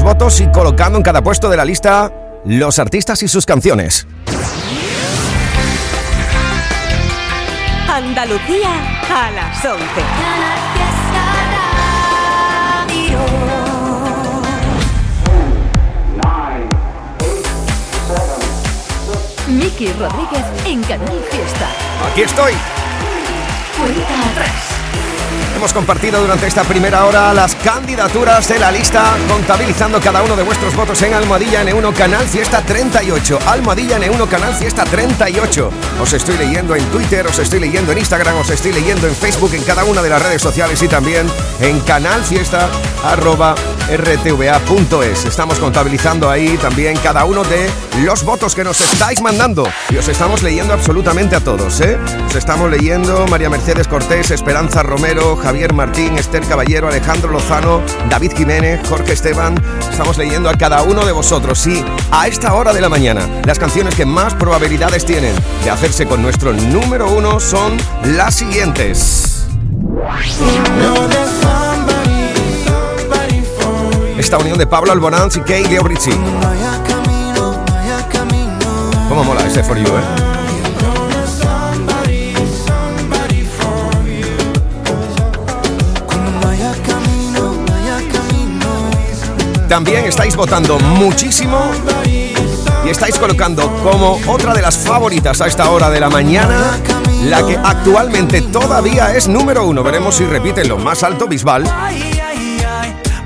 los votos y colocando en cada puesto de la lista los artistas y sus canciones. Andalucía a las 11. Miki Rodríguez en Canal Fiesta. Aquí estoy. Cuenta atrás. Hemos compartido durante esta primera hora las candidaturas de la lista, contabilizando cada uno de vuestros votos en Almohadilla N1 Canal Fiesta 38. Almohadilla N1 Canal Fiesta 38. Os estoy leyendo en Twitter, os estoy leyendo en Instagram, os estoy leyendo en Facebook, en cada una de las redes sociales y también en Canal Fiesta rtva.es. Estamos contabilizando ahí también cada uno de los votos que nos estáis mandando y os estamos leyendo absolutamente a todos, ¿eh? Os estamos leyendo María Mercedes Cortés, Esperanza Romero, Javier Martín, Esther Caballero, Alejandro Lozano, David Jiménez, Jorge Esteban. Estamos leyendo a cada uno de vosotros. Sí, a esta hora de la mañana, las canciones que más probabilidades tienen de hacerse con nuestro número uno son las siguientes. Esta unión de Pablo Alborán y Kay Leo Brizzi. ¿Cómo mola ese For You, eh? También estáis votando muchísimo y estáis colocando como otra de las favoritas a esta hora de la mañana la que actualmente todavía es número uno. Veremos si repite lo más alto Bisbal.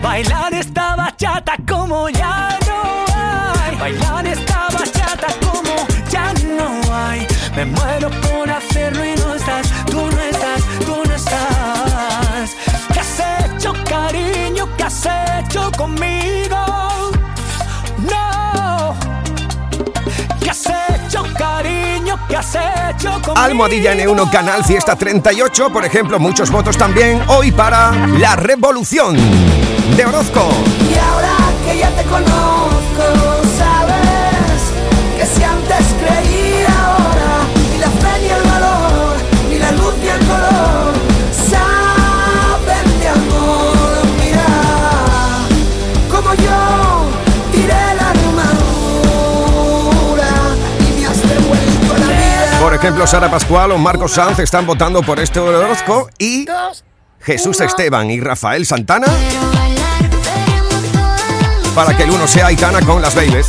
Bailar esta bachata como ya no hay. Bailar esta bachata como ya no hay. Me muero por cariño? ¿Qué has hecho conmigo? Almohadilla N1 Canal Fiesta 38, por ejemplo, muchos votos también hoy para La Revolución de Orozco. Y ahora que ya te conozco, ejemplo, Sara Pascual o Marcos Sanz están votando por este Orozco y Jesús Esteban y Rafael Santana para que el uno sea Aitana con las Babies.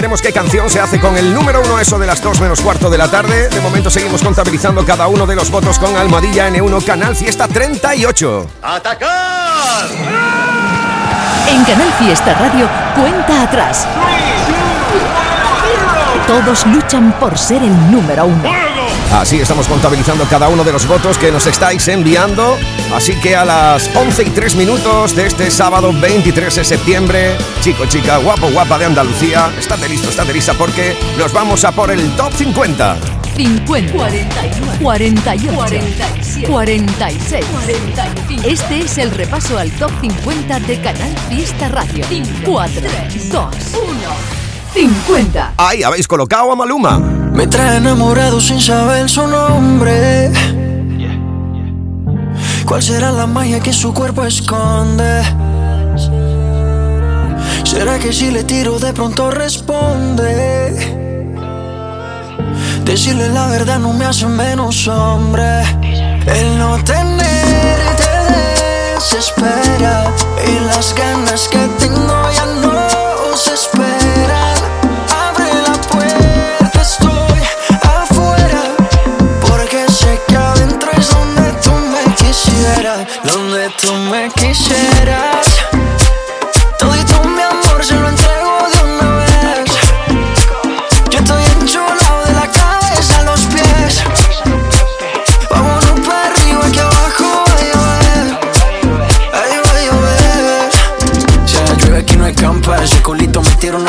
Veremos qué canción se hace con el número uno, eso de las 2 menos cuarto de la tarde. De momento seguimos contabilizando cada uno de los votos con Almohadilla N1 Canal Fiesta 38. En Canal Fiesta Radio, cuenta atrás. Todos luchan por ser el número uno. Así estamos contabilizando cada uno de los votos que nos estáis enviando. Así que a las 11 y 3 minutos de este sábado 23 de septiembre, chico, chica, guapo, guapa de Andalucía, estate listo, estate lista porque nos vamos a por el top 50. 50, 41, 48, 47, 46, 45. Este es el repaso al top 50 de Canal Fiesta Radio. 4, 2, 1, 50. Ahí habéis colocado a Maluma. Me trae enamorado sin saber su nombre. ¿Cuál será la magia que su cuerpo esconde? ¿Será que si le tiro de pronto responde? Decirle la verdad no me hace menos hombre. El no tenerte desespera y las ganas que tengo tú me quisieras.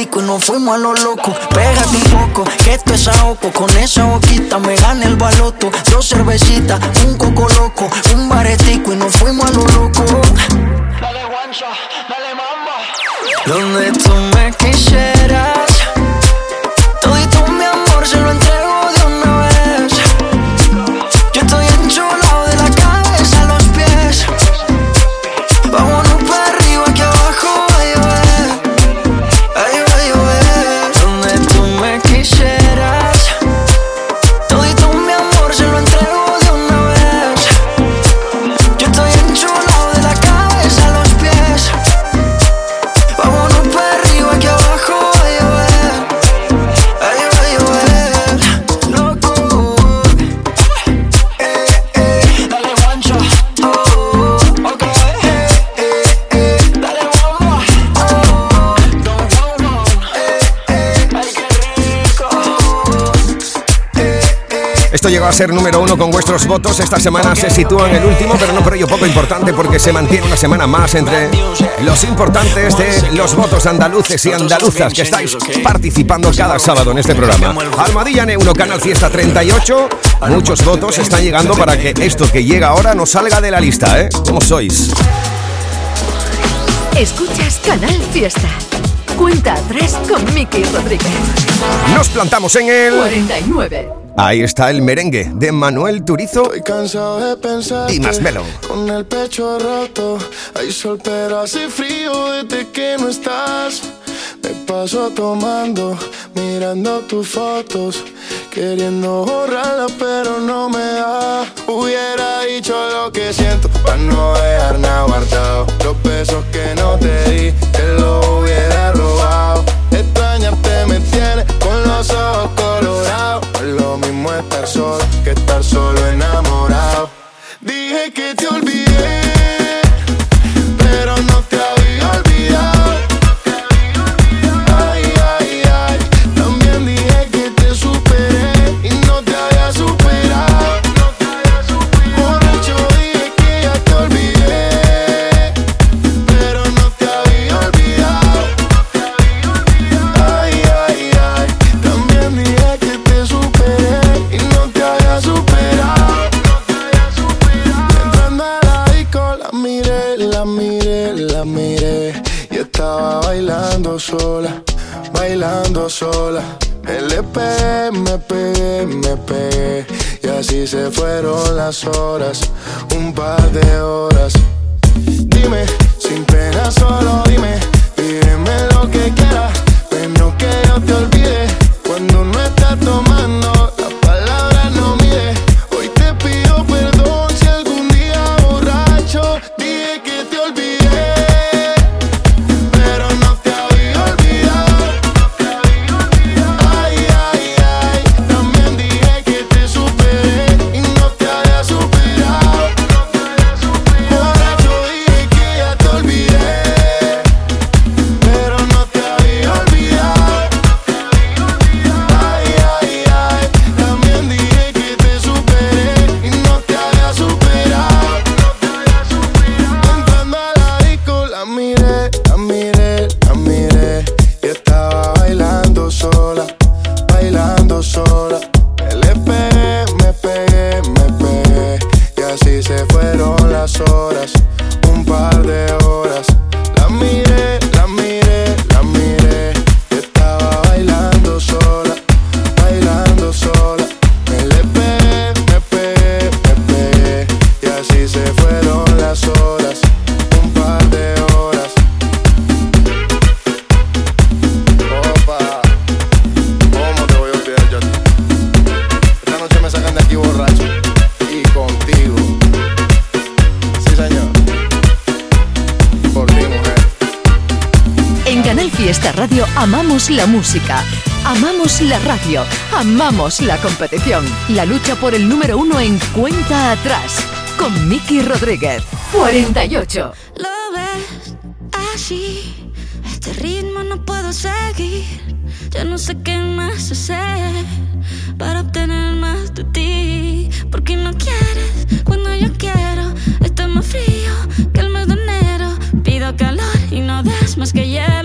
platico y nos fuimos a lo loco. Pégate un poco, que esto es ahogo. Con esa boquita me gana el baloto. Dos cervecitas, un coco loco, un baretico y nos fuimos a lo loco. Dale guancha, dale mamba. Donde tú me quisieras, todo y todo mi amor se lo entrego. Ser número uno con vuestros votos. Esta semana se sitúa en el último, pero no por ello poco importante porque se mantiene una semana más entre los importantes de los votos andaluces y andaluzas que estáis participando cada sábado en este programa. Almadilla N1, Canal Fiesta 38. Muchos votos están llegando para que esto que llega ahora no salga de la lista, ¿eh? ¿Cómo sois? Escuchas Canal Fiesta. Cuenta atrás con Miki Rodríguez. Nos plantamos en el... 49. Ahí está el merengue de Manuel Turizo Estoy cansado de pensar y Masmelo. Con el pecho roto, hay sol pero hace frío desde que no estás. Me paso tomando, mirando tus fotos, queriendo borrarlas pero no me da. Hubiera dicho lo que siento para no dejar nada guardado. Los besos que no te di, te los hubiera robado. Extrañarte me tiene con los ojos colorados. Lo mismo estar solo que estar solo enamorado. Dije que te olvidé, las horas, amamos la música, amamos la radio, amamos la competición. La lucha por el número uno en cuenta atrás. Con Miki Rodríguez. 48. Lo ves así, este ritmo no puedo seguir. Ya no sé qué más hacer para obtener más de ti. Porque no quieres cuando yo quiero. Está más frío que el mes de enero. Pido calor y no des más que hielo.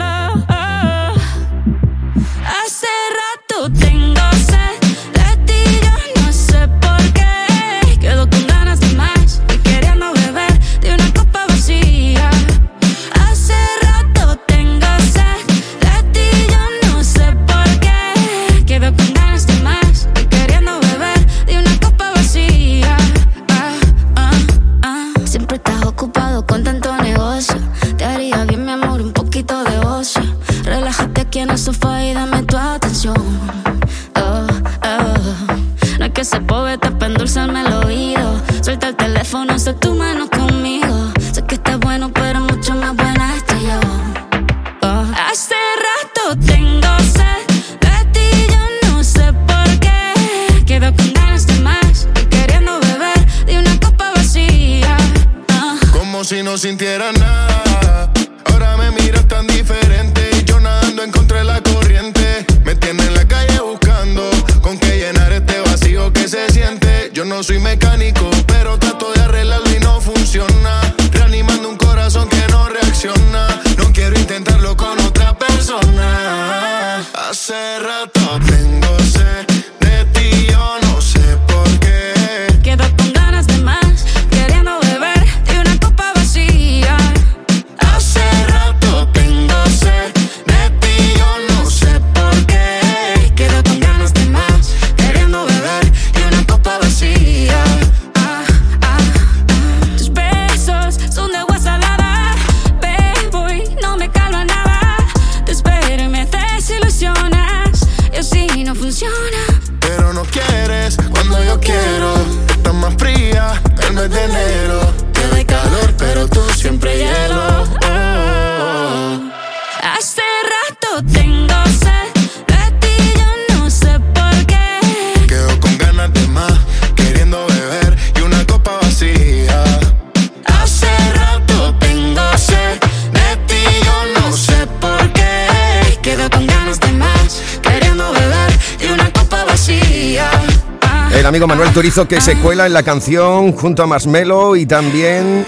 Turizo que se cuela en la canción junto a Marshmello y también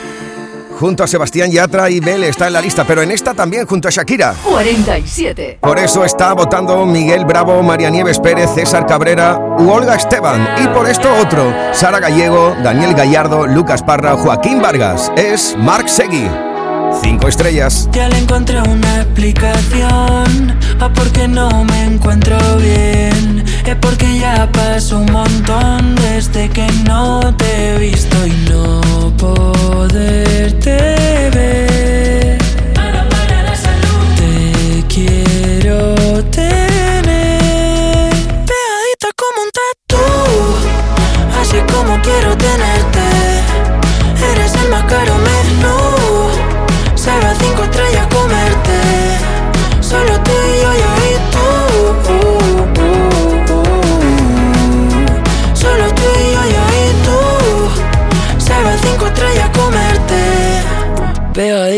junto a Sebastián Yatra y Bel está en la lista, pero en esta también junto a Shakira. 47. Por eso está votando Miguel Bravo, María Nieves Pérez, César Cabrera u Olga Esteban. Y por esto otro, Sara Gallego, Daniel Gallardo, Lucas Parra, Joaquín Vargas. Es Marc Segui. Cinco estrellas. Ya le encontré una explicación a por qué no me encuentro bien. Es porque ya pasó un montón desde que no te he visto y no poderte ver.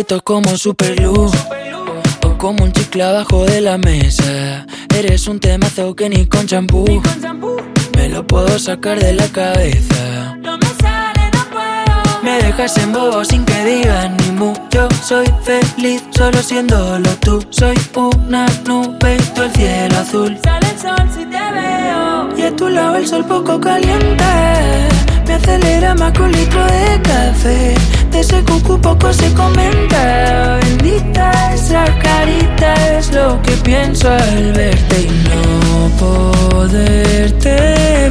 Como superglue. O como un chicle abajo de la mesa. Eres un temazo que ni con champú. Me lo puedo sacar de la cabeza. Me dejas en bobo sin que digan ni mu. Yo soy feliz solo siéndolo tú. Soy una nube, tú el cielo azul. Sale el sol si te veo. Y a tu lado el sol poco caliente. Me acelera más que un litro de café. De ese cucu poco se comenta. Bendita esa carita, es lo que pienso al verte y no poderte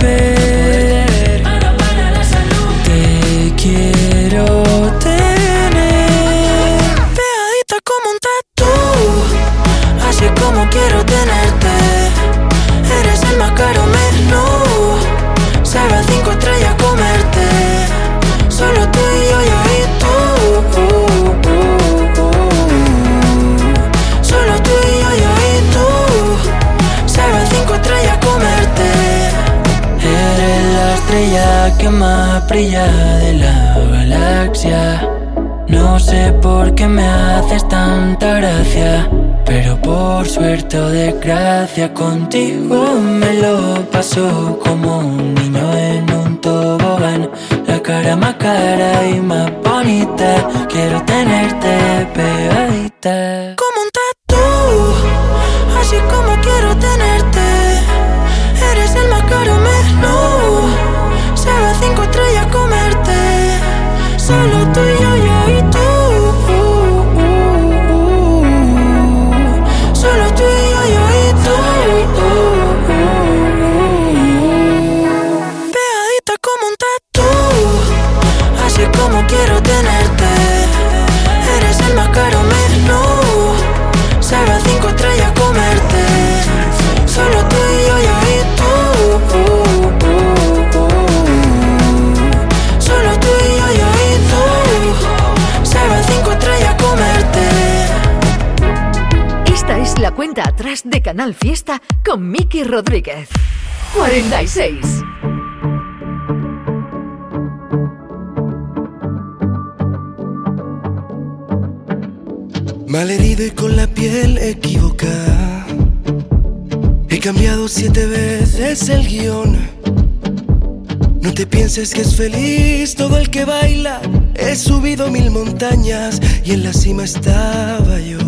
ver. Te quiero tener pegadita como un tatu, así como quiero tenerte. Estrella que más brilla de la galaxia. No sé por qué me haces tanta gracia, pero por suerte o desgracia contigo me lo paso como un niño en un tobogán. La cara más cara y más bonita, quiero tenerte pegadita. Como un de Canal Fiesta con Miki Rodríguez. 46. Malherido y con la piel equivocada. He cambiado siete veces el guion. No te pienses que es feliz todo el que baila. He subido mil montañas y en la cima estaba yo.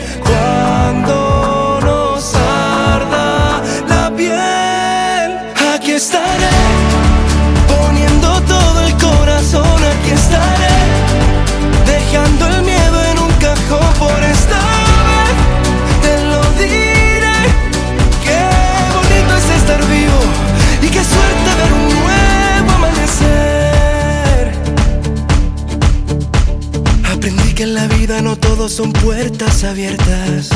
estaré poniendo todo el corazón, aquí estaré dejando el miedo por esta vez te lo diré. Qué bonito es estar vivo y qué suerte ver un nuevo amanecer. Aprendí que en la vida no todos son puertas abiertas.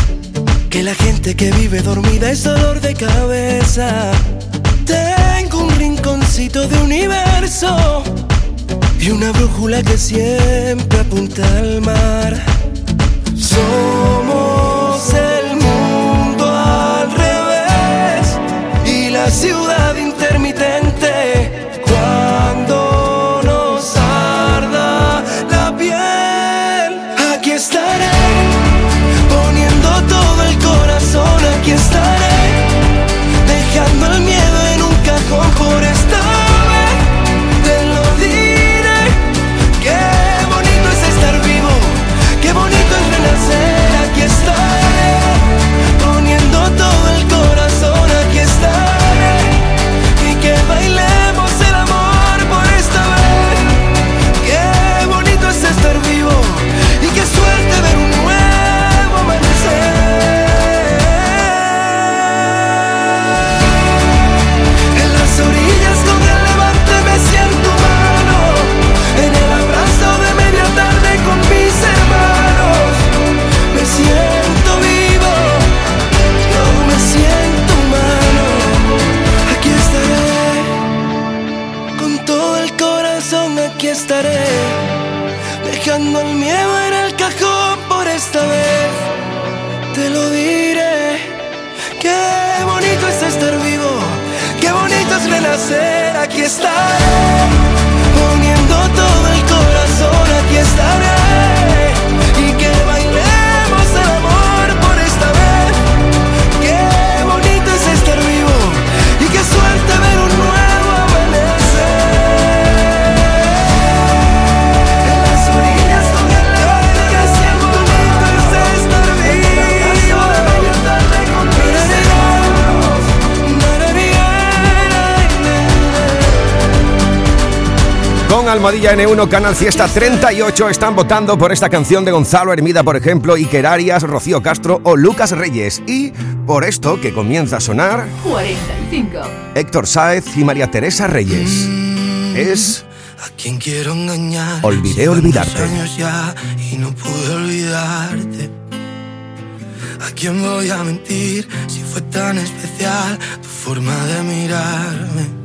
Que la gente que vive dormida es dolor de cabeza. Rinconcito de universo y una brújula que siempre apunta al mar. Somos el mundo al revés y la ciudad intermitente cuando nos arda la piel. Aquí estaré poniendo todo el corazón, aquí estaré dejando el miedo estarei. Almohadilla N1, Canal Fiesta 38 están votando por esta canción de Gonzalo Hermida, por ejemplo, Iker Arias, Rocío Castro o Lucas Reyes. Y por esto que comienza a sonar 45. Héctor Sáez y María Teresa Reyes. Es a quien quiero engañar. Olvidé olvidarte. Años ya y no pude olvidarte. ¿A quién voy a mentir si fue tan especial tu forma de mirarme?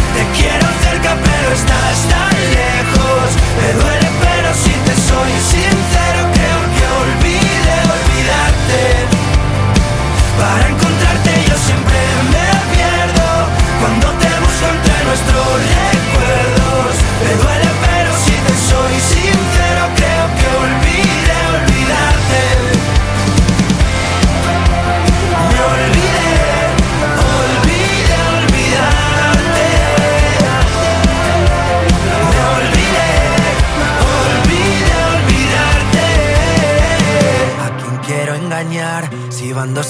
te quiero cerca, pero estás tan lejos. Me duele, pero si te soy sincero, creo que olvide olvidarte. Para encontrarte yo siempre me pierdo cuando te busco entre nuestros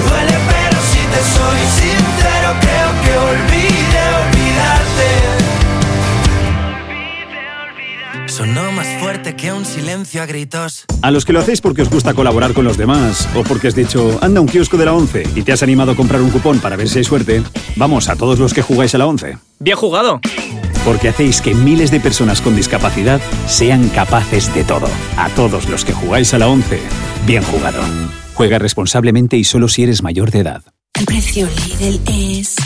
duele pero si te soy sincero creo que olvide olvidarte. Sonó más fuerte que un silencio a gritos. A los que lo hacéis porque os gusta colaborar con los demás o porque has dicho, anda a un kiosco de la 11 y te has animado a comprar un cupón para ver si hay suerte, vamos a todos los que jugáis a la 11. Bien jugado. Porque hacéis que miles de personas con discapacidad sean capaces de todo. A todos los que jugáis a la 11, bien jugado. Juega responsablemente y solo si eres mayor de edad. El precio Lidl es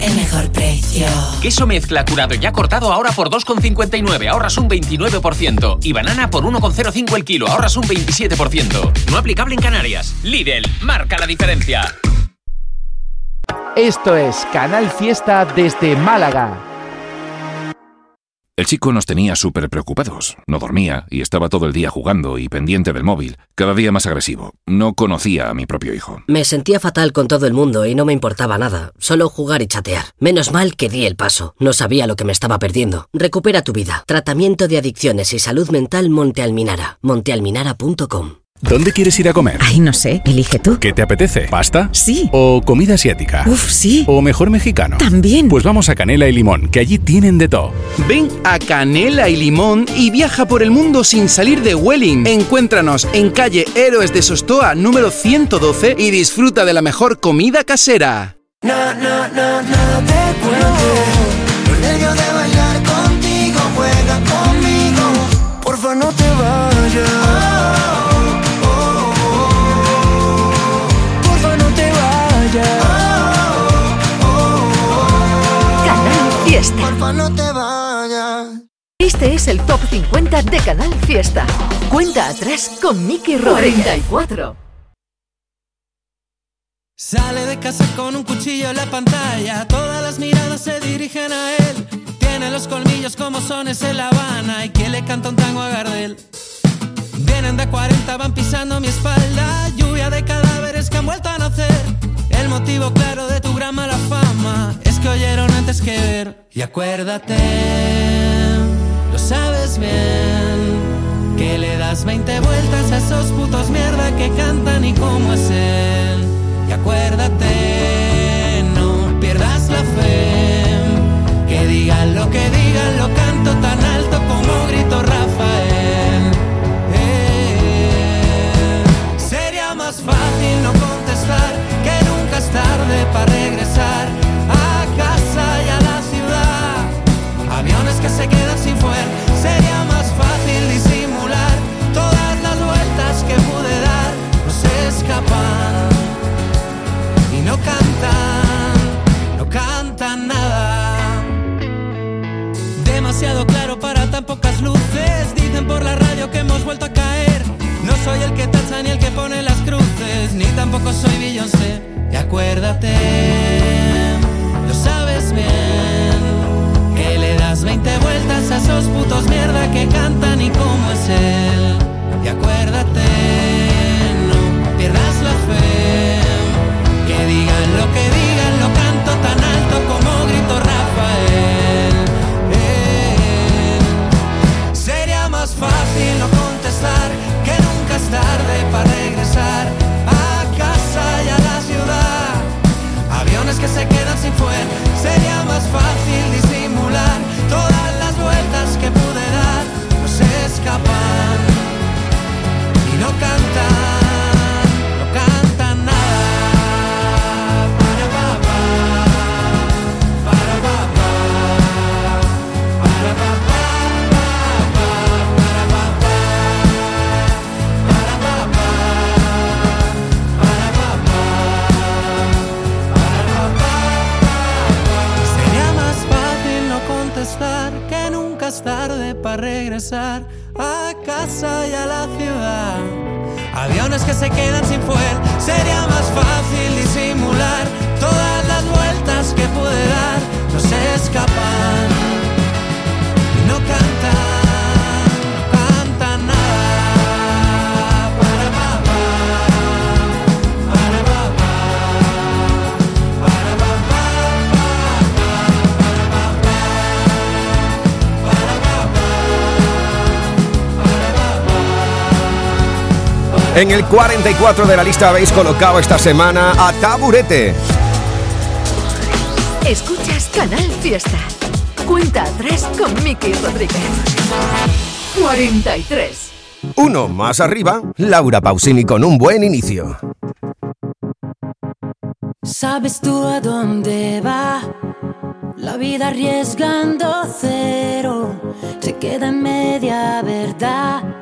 el mejor precio. Queso mezcla curado ya cortado ahora por 2,59, ahorras un 29%. Y banana por 1,05 el kilo, ahorras un 27%. No aplicable en Canarias. Lidl, marca la diferencia. Esto es Canal Fiesta desde Málaga. El chico nos tenía súper preocupados. No dormía y estaba todo el día jugando y pendiente del móvil, cada día más agresivo. No conocía a mi propio hijo. Me sentía fatal con todo el mundo y no me importaba nada, solo jugar y chatear. Menos mal que di el paso, no sabía lo que me estaba perdiendo. Recupera tu vida. Tratamiento de adicciones y salud mental Monte Alminara. montealminara.com ¿Dónde quieres ir a comer? Ay, no sé, elige tú. ¿Qué te apetece? ¿Pasta? Sí. ¿O comida asiática? Uf, sí. ¿O mejor mexicano? También. Pues vamos a Canela y Limón, que allí tienen de todo. Ven a Canela y Limón y viaja por el mundo sin salir de Welling. Encuéntranos en calle Héroes de Sostoa número 112 y disfruta de la mejor comida casera. No, no, no, no te cuento. Nervios de bailar contigo, juega conmigo. Porfa, no te vayas. Porfa, no te vayas. Este es el Top 50 de Canal Fiesta. Cuenta atrás con Mickey Rodríguez. 44. Sale de casa con un cuchillo en la pantalla, todas las miradas se dirigen a él. Tiene los colmillos como sones en La Habana y que le canta un tango a Gardel. Vienen de 40, van pisando mi espalda, lluvia de cadáveres que han vuelto a nacer. El motivo claro de que ver. Y acuérdate, lo sabes bien, que le das 20 vueltas a esos putos mierda que cantan y cómo es él. Y acuérdate, no pierdas la fe. Que digan lo que digan, lo canto tan alto como grito Rafael. Eh, Sería más fácil no contestar que nunca es tarde para regresar que se quedan sin fuer. Sería más fácil disimular todas las vueltas que pude dar. No se escapan y no cantan, no cantan nada. Demasiado claro para tan pocas luces. Dicen por la radio que hemos vuelto a caer. No soy el que tacha ni el que pone las cruces, ni tampoco soy Beyoncé. Y acuérdate, lo sabes bien, 20 vueltas a esos putos mierda que cantan y cómo es él. Y acuérdate, no pierdas la fe. Que digan lo que digan, lo canto tan alto como grito Rafael. Eh, sería más fácil no contestar que nunca es tarde para regresar a casa y a la ciudad. Aviones que se quedan sin fuel, sería más fácil que se quedan sin fuel, sería más fácil En el 44 de la lista habéis colocado esta semana a Taburete. Escuchas Canal Fiesta. Cuenta atrás con Miki Rodríguez. 43. Uno más arriba, Laura Pausini con un buen inicio. ¿Sabes tú a dónde va? La vida arriesgando cero se queda en media verdad.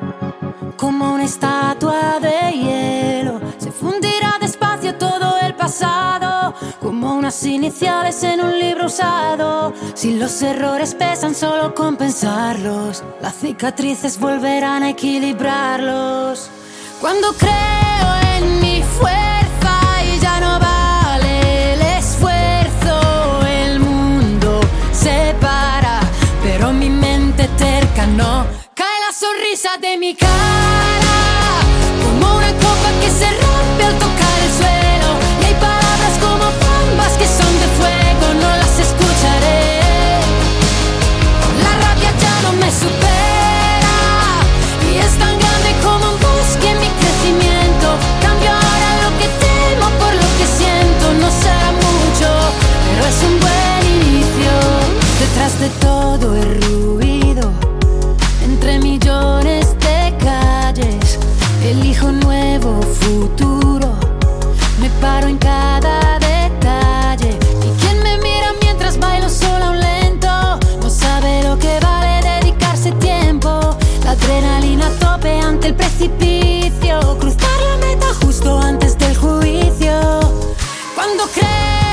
Como una estatua de hielo se fundirá despacio todo el pasado. Como unas iniciales en un libro usado. Si los errores pesan, solo compensarlos. Las cicatrices volverán a equilibrarlos. Cuando creo en mi fuerza y ya no vale el esfuerzo, el mundo se para, pero mi mente terca no. Sonrisa de mi cara, como una copa que se rompe al tocar el suelo. Y hay palabras como bombas que son de fuego, no las escucharé. La rabia ya no me supera y es tan grande como un bosque en mi crecimiento. Cambio ahora lo que temo por lo que siento. No será mucho, pero es un buen inicio. Detrás de todo el ruido, de calles, elijo un nuevo futuro. Me paro en cada detalle. Y quien me mira mientras bailo sola un lento no sabe lo que vale dedicarse tiempo. La adrenalina a tope ante el precipicio. Cruzar la meta justo antes del juicio. Cuando creo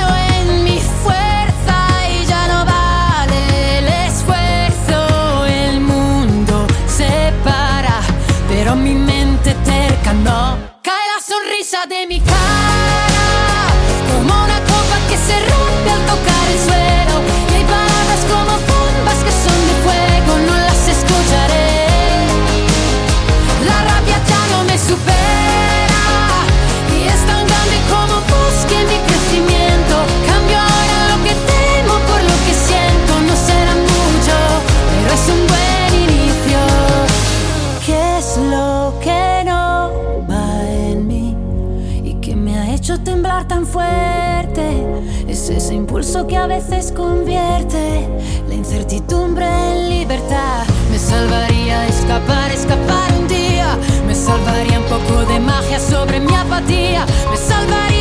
impulso que a veces convierte la incertidumbre en libertad. Me salvaría escapar, escapar un día. Me salvaría un poco de magia sobre mi apatía. Me salvaría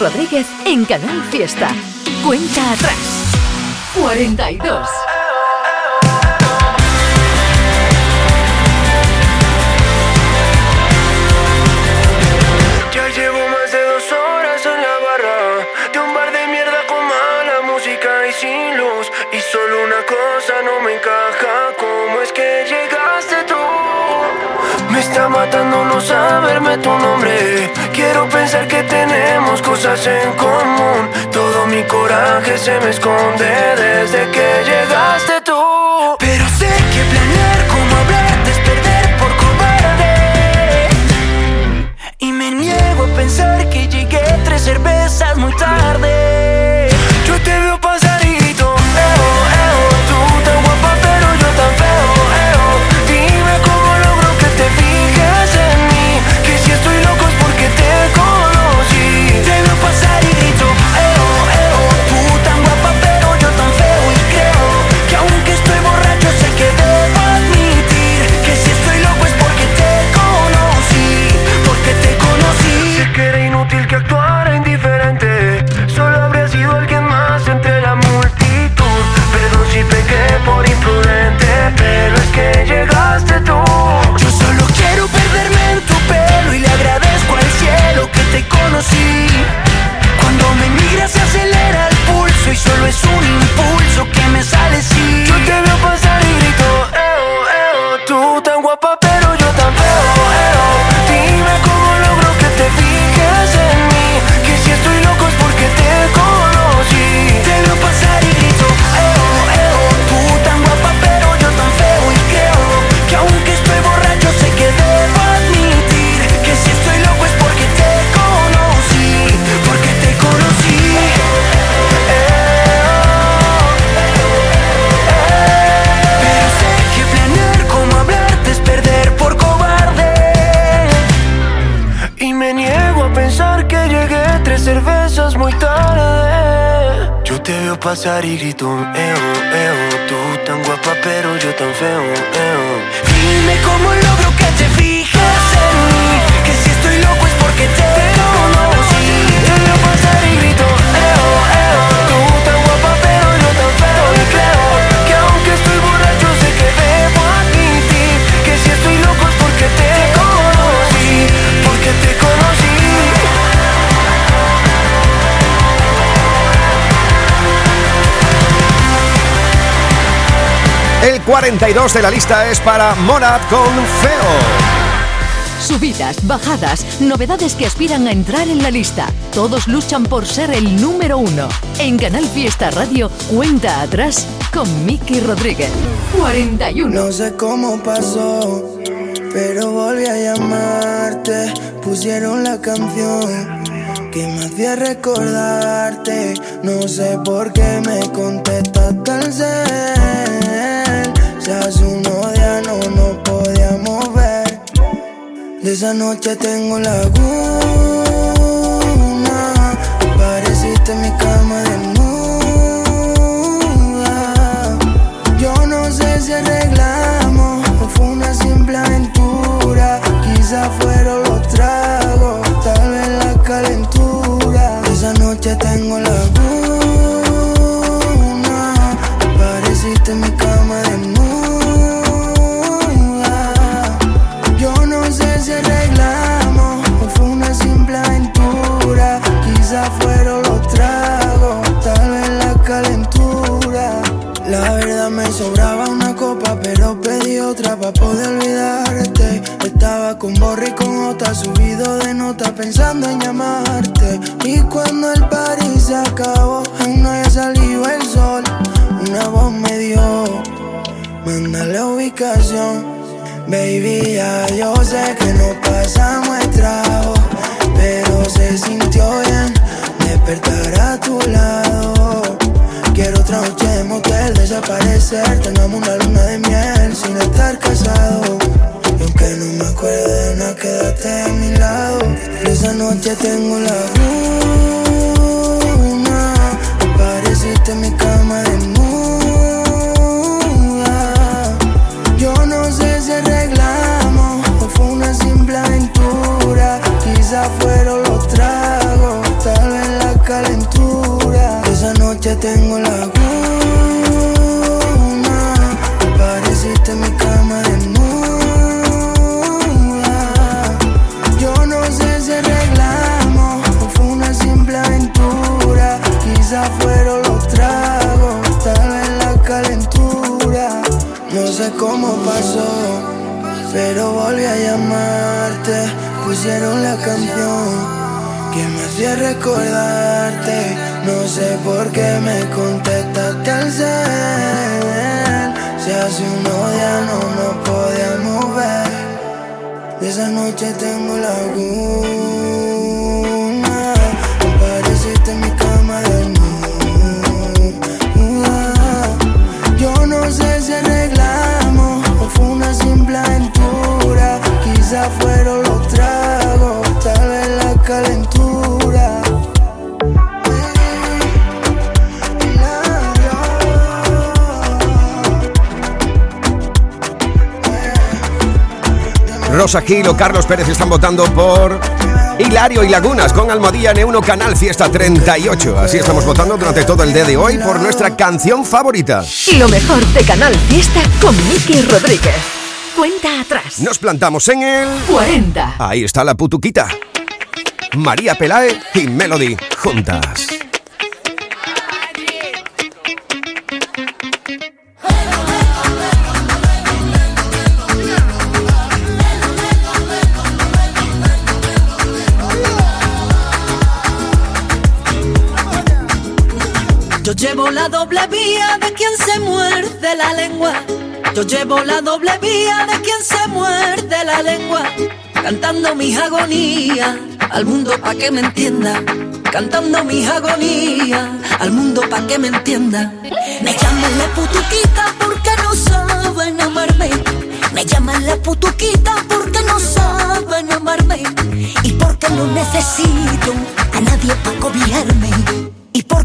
Rodríguez en Canal Fiesta. Cuenta atrás. 42. Me está matando no saberme tu nombre. Quiero pensar que tenemos cosas en común. Todo mi coraje se me esconde desde que llegaste tú. Pero sé que planear como hablarte es perder por cobarde. Y me niego a pensar que llegué tres cervezas muy tarde. Te veo pasar 42 de la lista es para Morat con Feo. Subidas, bajadas, novedades que aspiran a entrar en la lista. Todos luchan por ser el número uno. En Canal Fiesta Radio, cuenta atrás con Miki Rodríguez. 41. No sé cómo pasó, pero volví a llamarte. Pusieron la canción que me hacía recordarte. No sé por qué me contestaste al cel. Hace unos días no nos podíamos ver. De esa noche tengo laguna. Pareciste mi cama desnuda. Yo no sé si arreglamos o fue una simple aventura. Quizá fueron otra para poder olvidarte. Estaba con borra y con otra, subido de nota pensando en llamarte. Y cuando el party se acabó, aún no había salido el sol. Una voz me dio, manda la ubicación. Baby, ya yo sé que no pasamos el pero se sintió bien despertar a tu lado. Quiero otra noche de motel, desaparecer, tengamos una luna de miel sin estar casados. Y aunque no me acuerdo de nada, quédate a mi lado. De esa noche tengo la luna, pareciste mi cama desnuda. Yo no sé si arreglamos o fue una simple aventura. Quizá fueron noche tengo la laguna. Pareciste mi cama desnuda. Yo no sé si arreglamos o fue una simple aventura. Quizá fueron los tragos, tal vez la calentura. No sé cómo pasó, pero volví a llamarte. Pusieron la canción que me hacía recordarte. No sé por qué me contestaste al cel. Si hace unos días no nos podíamos ver. De esa noche tengo laguna. Pareciste mi cama desnuda. Yo no sé si arreglamos o fue una simple aventura. Quizá fueron los tragos, tal vez la calentura. Rosa Gil o Carlos Pérez están votando por Hilario y Lagunas con Almohadilla N1 Canal Fiesta 38. Así estamos votando durante todo el día de hoy por nuestra canción favorita. Y lo mejor de Canal Fiesta con Miki Rodríguez. Cuenta atrás. Nos plantamos en el 40. Ahí está la putuquita. María Pelae y Melody juntas. Llevo la doble vía de quien se muerde la lengua. Yo llevo la doble vía de quien se muerde la lengua. Cantando mis agonías al mundo pa' que me entienda. Cantando mis agonías al mundo pa' que me entienda. Me llaman la putuquita porque no saben amarme. Me llaman la putuquita porque no saben amarme. Y porque no necesito a nadie para cobijarme.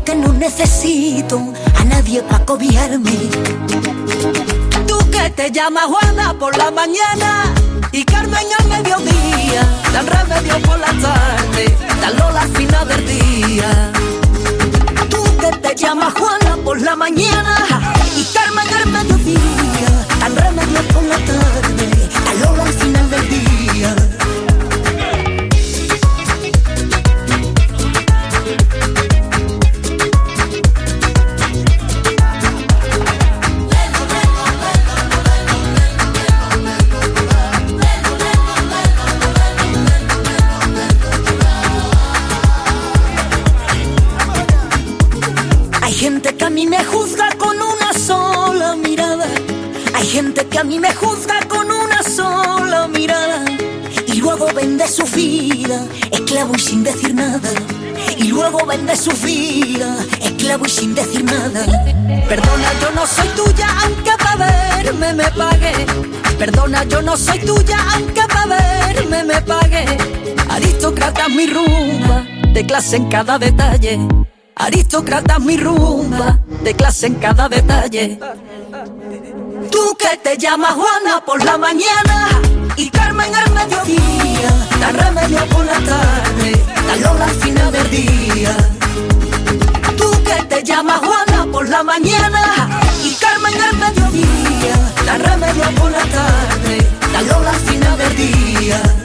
Porque no necesito a nadie para cobijarme. Tú que te llamas Juana por la mañana y Carmen al mediodía, dan remedio por la tarde, dan Lola al del día. Tú que te llamas Juana por la mañana y Carmen al mediodía, dan remedio que a mí me juzga con una sola mirada. Y luego vende su vida, esclavo y sin decir nada. Y luego vende su vida, esclavo y sin decir nada. Perdona, yo no soy tuya, aunque para verme me pague. Perdona, yo no soy tuya, aunque para verme me pague. Aristócrata mi rumba, de clase en cada detalle. Aristócrata mi rumba, de clase en cada detalle. Tú que te llamas Juana por la mañana y Carmen al mediodía, da remedio por la tarde, da Lola al final del día. Tú que te llamas Juana por la mañana y Carmen al mediodía, da remedio por la tarde, da Lola al final del día.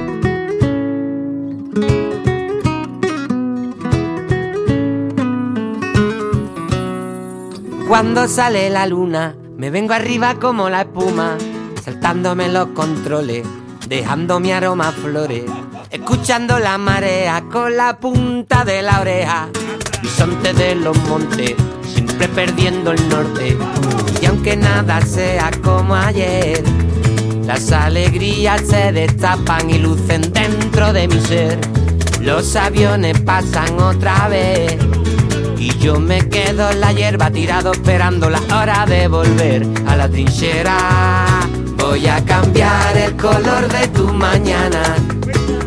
Cuando sale la luna, me vengo arriba como la espuma, saltándome los controles, dejando mi aroma a flores, escuchando la marea con la punta de la oreja, bisonte de los montes, siempre perdiendo el norte, y aunque nada sea como ayer, las alegrías se destapan y lucen dentro de mi ser, los aviones pasan otra vez. Y yo me quedo en la hierba tirado esperando la hora de volver a la trinchera. Voy a cambiar el color de tu mañana.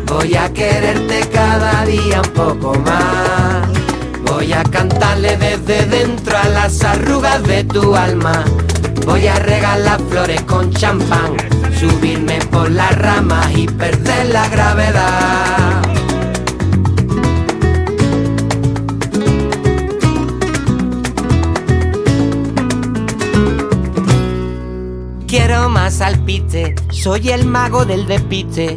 Voy a quererte cada día un poco más. Voy a cantarle desde dentro a las arrugas de tu alma. Voy a regalar flores con champán, subirme por las ramas y perder la gravedad. Quiero más alpiste, soy el mago del despiste.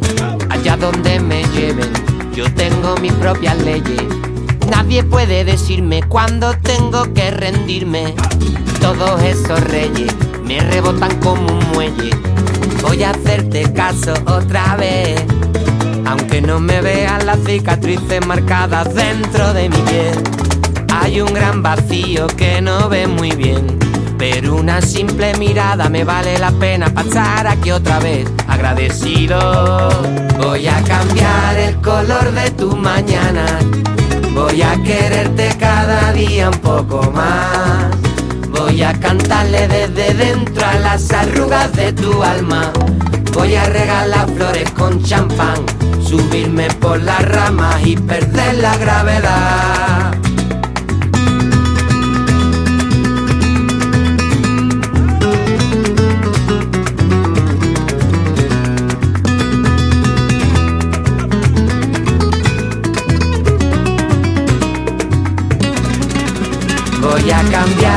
Allá donde me lleven, yo tengo mis propias leyes. Nadie puede decirme cuándo tengo que rendirme. Todos esos reyes me rebotan como un muelle. Voy a hacerte caso otra vez. Aunque no me vean las cicatrices marcadas dentro de mi piel. Hay un gran vacío que no ve muy bien. Pero una simple mirada me vale la pena pasar aquí otra vez. Agradecido, voy a cambiar el color de tu mañana. Voy a quererte cada día un poco más. Voy a cantarle desde dentro a las arrugas de tu alma. Voy a regalar flores con champán, subirme por las ramas y perder la gravedad. Voy a cambiar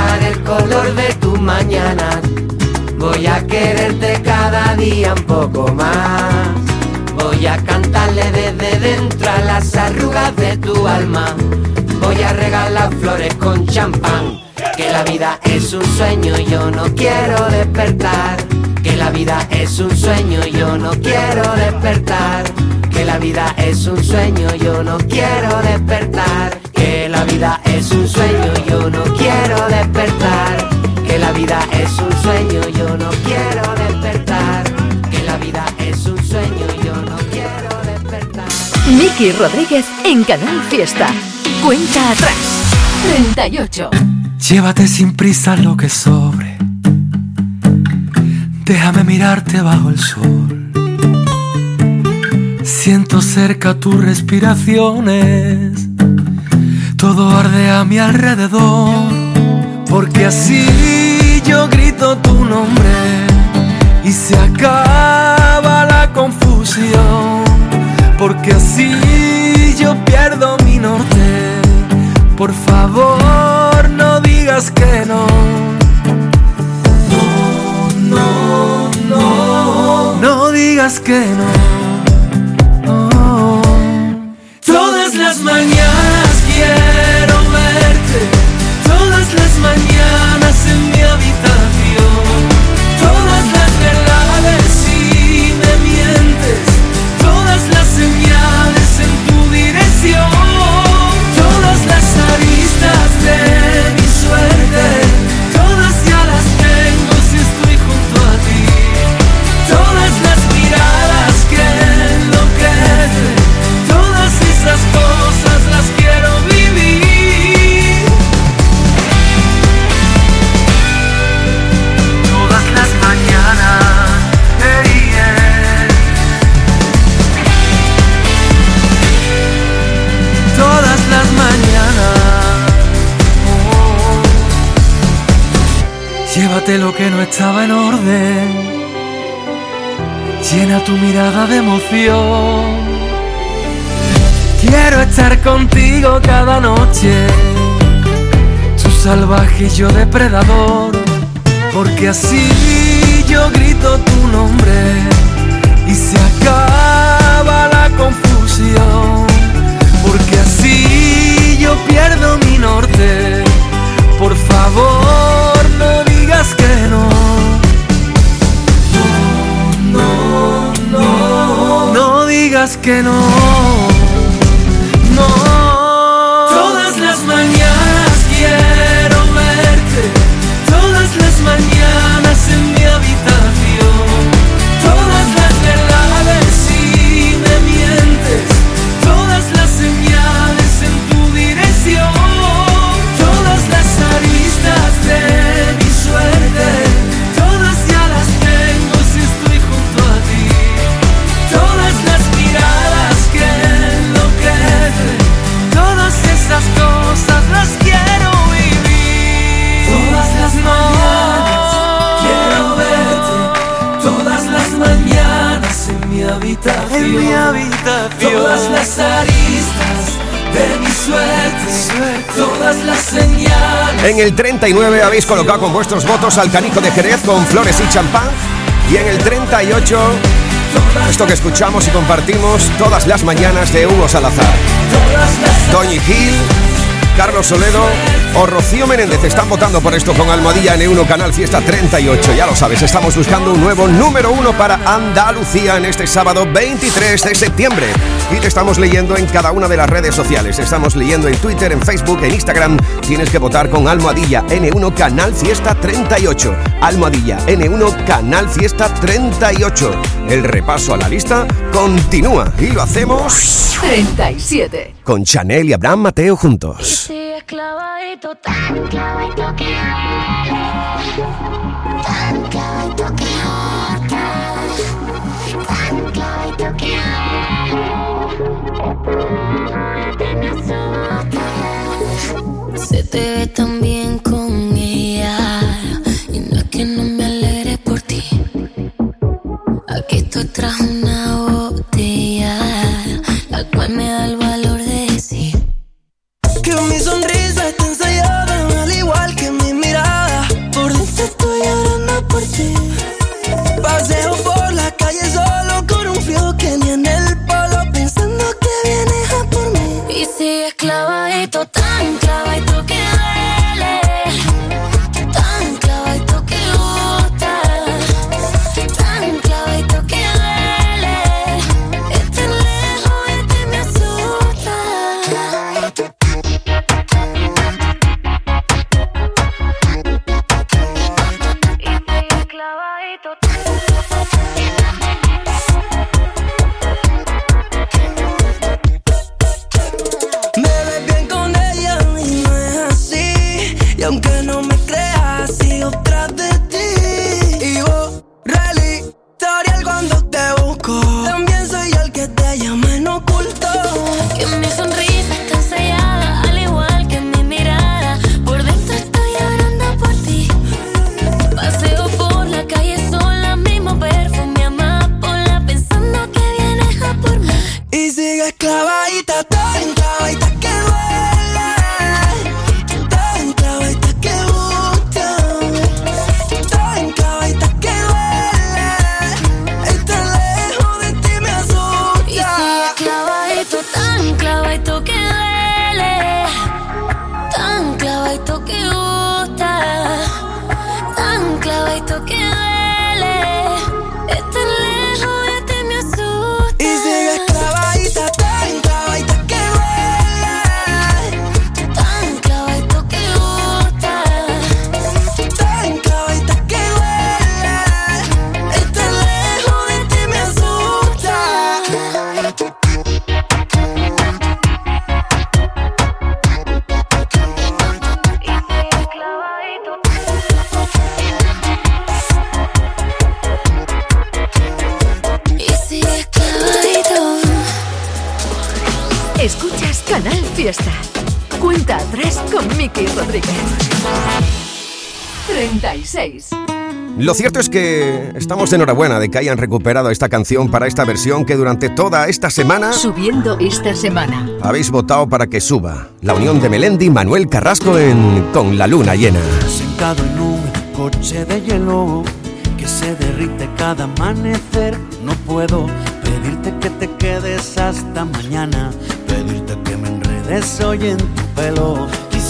a quererte cada día un poco más. Voy a cantarle desde dentro a las arrugas de tu alma. Voy a regalar flores con champán. Que la vida es un sueño yo no quiero despertar. Que la vida es un sueño yo no quiero despertar. Que la vida es un sueño yo no quiero despertar. Que la vida es un sueño yo no quiero despertar. Que la vida es un sueño yo no quiero despertar. Que la vida es un sueño yo no quiero despertar. Miki Rodríguez en Canal Fiesta. Cuenta atrás. 38. Llévate sin prisa lo que sobre. Déjame mirarte bajo el sol. Siento cerca tus respiraciones. Todo arde a mi alrededor. Porque así yo grito tu nombre. Y se acaba la confusión. Porque así yo pierdo mi norte. Por favor, no digas que no. No, no, no. No digas que no. Todas las mañanas quiero. Todas Llena tu mirada de emoción. Quiero estar contigo cada noche. Tú salvaje y yo depredador. Porque así yo grito tu nombre. Y se acaba la confusión. Porque así yo pierdo mi norte. Por favor, que no. En el 39 habéis colocado con vuestros votos al canijo de Jerez con flores y champán. Y en el 38, esto que escuchamos y compartimos todas las mañanas de Hugo Salazar. Toñi Gil, Carlos Soledo o Rocío Menéndez están votando por esto con Almohadilla N1 Canal Fiesta 38. Ya lo sabes, estamos buscando un nuevo número uno para Andalucía en este sábado 23 de septiembre. Y te estamos leyendo en cada una de las redes sociales. Estamos leyendo en Twitter, en Facebook, en Instagram. Tienes que votar con Almohadilla N1 Canal Fiesta 38. Almohadilla N1 Canal Fiesta 38. El repaso a la lista continúa y lo hacemos 37. con Chanel y Abraham Mateo juntos. Sigues clavadito, tan clavadito que tan clavadito te ve tan Lo cierto es que estamos de enhorabuena de que hayan recuperado esta canción para esta versión que durante toda esta semana Subiendo esta semana. habéis votado para que suba. La unión de Melendi y Manuel Carrasco en Con la luna llena. Sentado en un coche de hielo que se derrite cada amanecer. No puedo pedirte que te quedes hasta mañana, pedirte que me enredes hoy en tu pelo.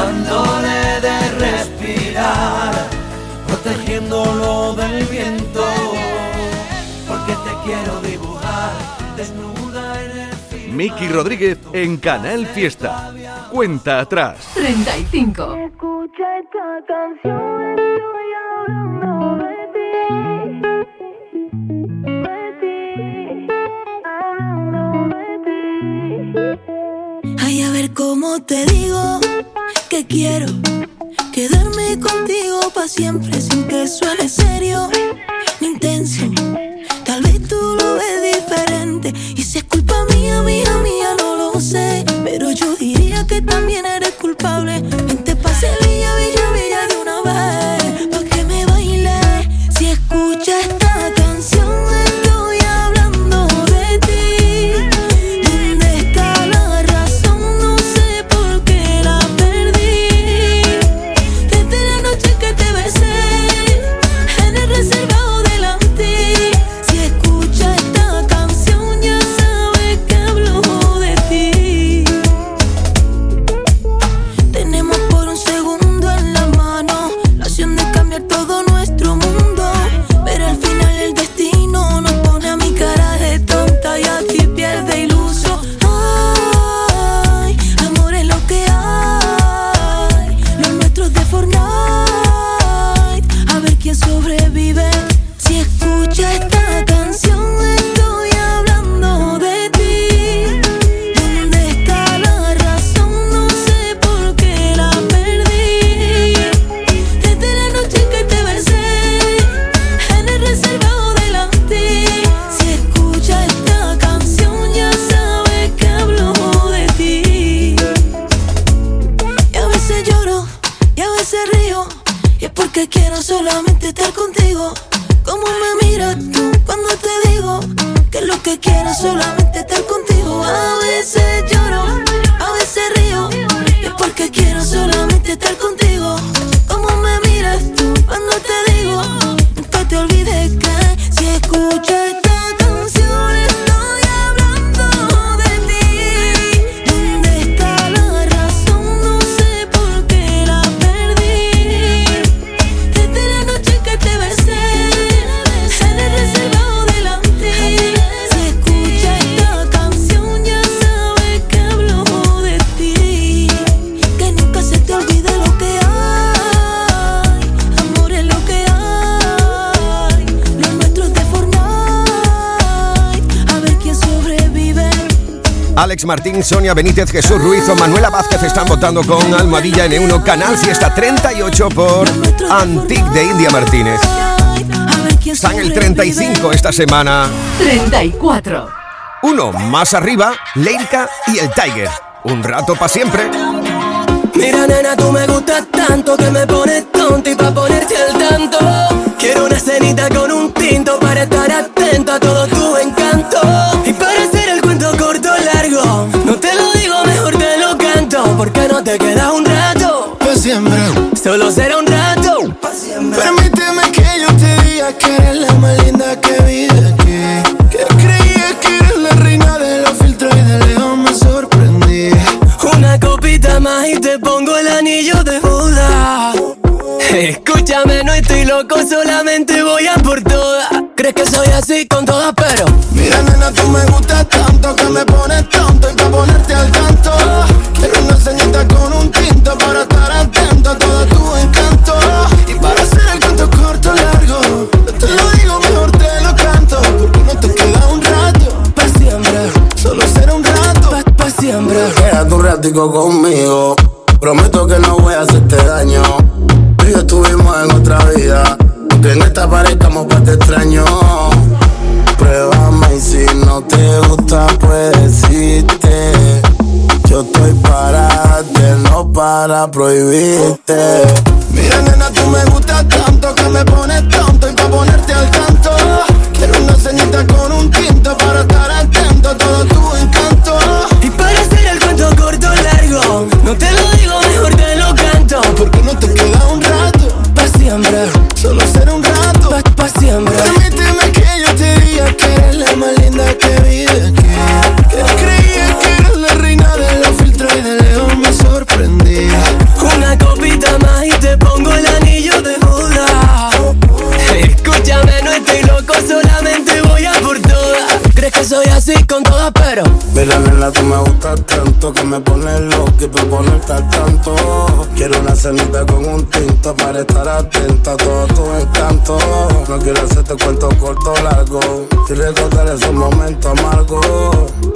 dándole de respirar, protegiéndolo del viento. Porque te quiero dibujar desnuda en el Miki Rodríguez en Canal Fiesta. Cuenta atrás. 35. Escucha esta canción, estoy hablando de ti. De ti, hablando de ti. Ay, a ver cómo te digo que quiero quedarme contigo para siempre sin que suene serio ni intenso. Tal vez tú lo ves diferente y si es culpa mía, mía, mía, no lo sé. Pero yo diría que también eres culpable. Alex Martín, Sonia Benítez, Jesús Ruiz o Manuela Vázquez están votando con Almohadilla N1 Canal Fiesta 38 por Antic de India Martínez. Están el 35 esta semana. 34. Uno más arriba, Leirica y el Tiger. Un rato para siempre. Mira, nena, tú me gustas tanto que me pones tonto y pa' ponerte al tanto. Quiero una cenita con un tinto para estar atento a todo tu te queda un rato. Pa' siempre. Solo será un rato. Pa' siempre. Permíteme que yo te diga que eres la más linda que vive aquí. Que creía que eres la reina de los filtros y de lejos me sorprendí. Una copita más y te pongo el anillo de boda. Escúchame, no estoy loco, solamente voy a por todas. Crees que soy así con todas, pero. Mira, nena, tú me gustas tanto que me pones tonto y Conmigo. Prometo que no voy a hacerte daño. Tú y estuvimos en otra vida. Aunque en esta parezcamos pa' te extraño. Pruébame y si no te gusta, puedes irte. Yo estoy para darte, no para prohibirte. Y por ponerte al tanto. Quiero una cenita con un tinto para estar atenta a todo tu encanto. No quiero hacerte cuento corto o largo y recordar esos momentos amargos.